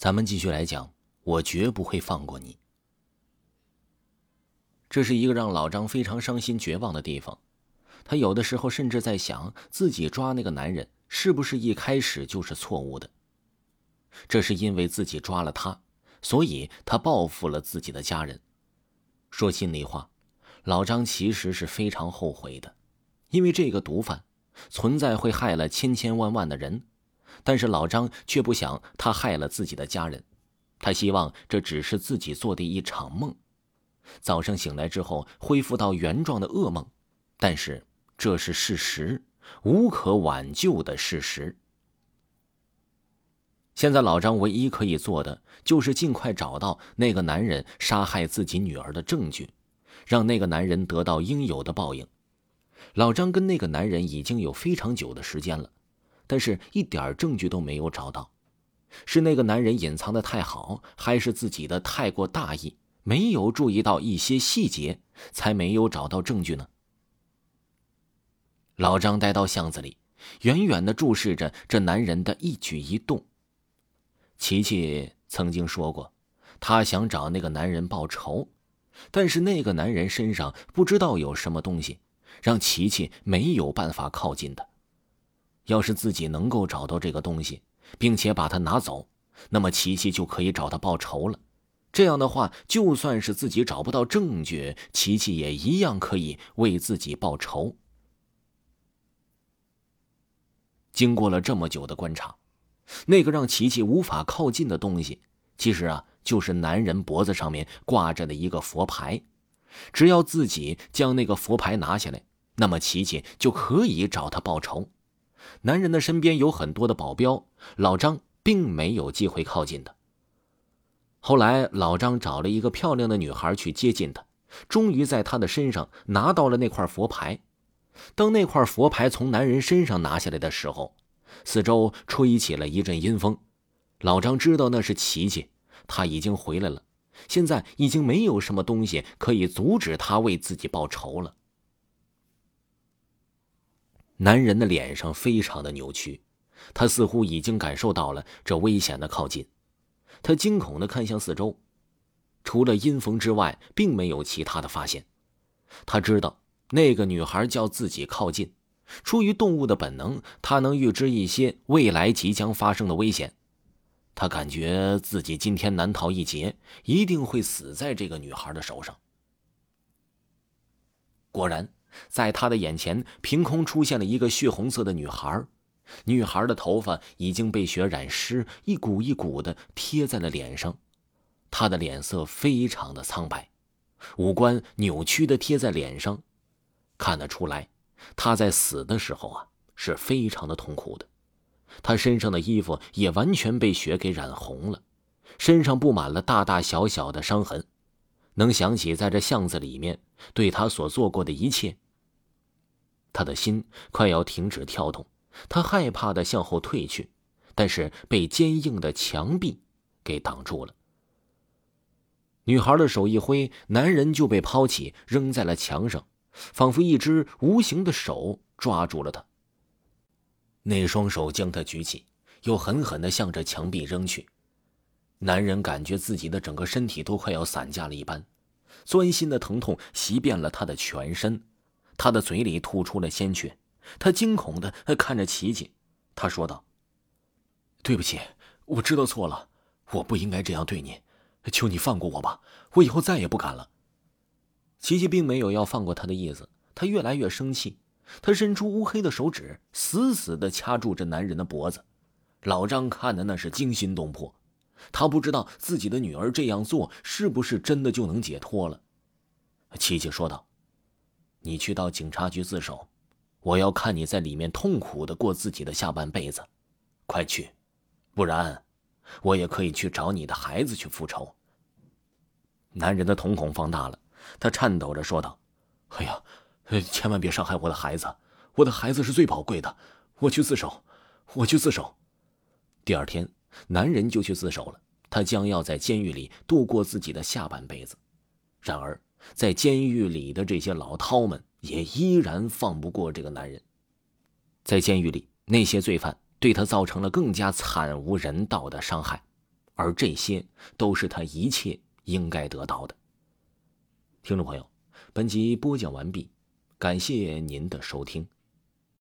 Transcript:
咱们继续来讲，我绝不会放过你。这是一个让老张非常伤心绝望的地方。他有的时候甚至在想，自己抓那个男人是不是一开始就是错误的？这是因为自己抓了他，所以他报复了自己的家人。说心里话，老张其实是非常后悔的，因为这个毒贩存在会害了千千万万的人。但是老张却不想他害了自己的家人，他希望这只是自己做的一场梦，早上醒来之后恢复到原状的噩梦。但是这是事实，无可挽救的事实。现在老张唯一可以做的就是尽快找到那个男人杀害自己女儿的证据，让那个男人得到应有的报应。老张跟那个男人已经有非常久的时间了。但是，一点证据都没有找到，是那个男人隐藏的太好，还是自己的太过大意，没有注意到一些细节，才没有找到证据呢？老张待到巷子里，远远的注视着这男人的一举一动。琪琪曾经说过，他想找那个男人报仇，但是那个男人身上不知道有什么东西，让琪琪没有办法靠近的。要是自己能够找到这个东西，并且把它拿走，那么琪琪就可以找他报仇了。这样的话，就算是自己找不到证据，琪琪也一样可以为自己报仇。经过了这么久的观察，那个让琪琪无法靠近的东西，其实啊，就是男人脖子上面挂着的一个佛牌。只要自己将那个佛牌拿下来，那么琪琪就可以找他报仇。男人的身边有很多的保镖，老张并没有机会靠近他。后来，老张找了一个漂亮的女孩去接近他，终于在他的身上拿到了那块佛牌。当那块佛牌从男人身上拿下来的时候，四周吹起了一阵阴风。老张知道那是奇迹，他已经回来了，现在已经没有什么东西可以阻止他为自己报仇了。男人的脸上非常的扭曲，他似乎已经感受到了这危险的靠近，他惊恐的看向四周，除了阴风之外，并没有其他的发现。他知道那个女孩叫自己靠近，出于动物的本能，他能预知一些未来即将发生的危险。他感觉自己今天难逃一劫，一定会死在这个女孩的手上。果然。在他的眼前，凭空出现了一个血红色的女孩，女孩的头发已经被血染湿，一股一股的贴在了脸上，她的脸色非常的苍白，五官扭曲的贴在脸上，看得出来，她在死的时候啊是非常的痛苦的，她身上的衣服也完全被血给染红了，身上布满了大大小小的伤痕。能想起在这巷子里面对他所做过的一切，他的心快要停止跳动，他害怕的向后退去，但是被坚硬的墙壁给挡住了。女孩的手一挥，男人就被抛起，扔在了墙上，仿佛一只无形的手抓住了他。那双手将他举起，又狠狠的向着墙壁扔去。男人感觉自己的整个身体都快要散架了一般，钻心的疼痛袭遍了他的全身，他的嘴里吐出了鲜血，他惊恐的看着琪琪，他说道：“对不起，我知道错了，我不应该这样对你，求你放过我吧，我以后再也不敢了。”琪琪并没有要放过他的意思，他越来越生气，他伸出乌黑的手指，死死的掐住这男人的脖子，老张看的那是惊心动魄。他不知道自己的女儿这样做是不是真的就能解脱了。琪琪说道：“你去到警察局自首，我要看你在里面痛苦的过自己的下半辈子，快去，不然，我也可以去找你的孩子去复仇。”男人的瞳孔放大了，他颤抖着说道：“哎呀，千万别伤害我的孩子，我的孩子是最宝贵的，我去自首，我去自首。”第二天。男人就去自首了，他将要在监狱里度过自己的下半辈子。然而，在监狱里的这些老饕们也依然放不过这个男人。在监狱里，那些罪犯对他造成了更加惨无人道的伤害，而这些都是他一切应该得到的。听众朋友，本集播讲完毕，感谢您的收听。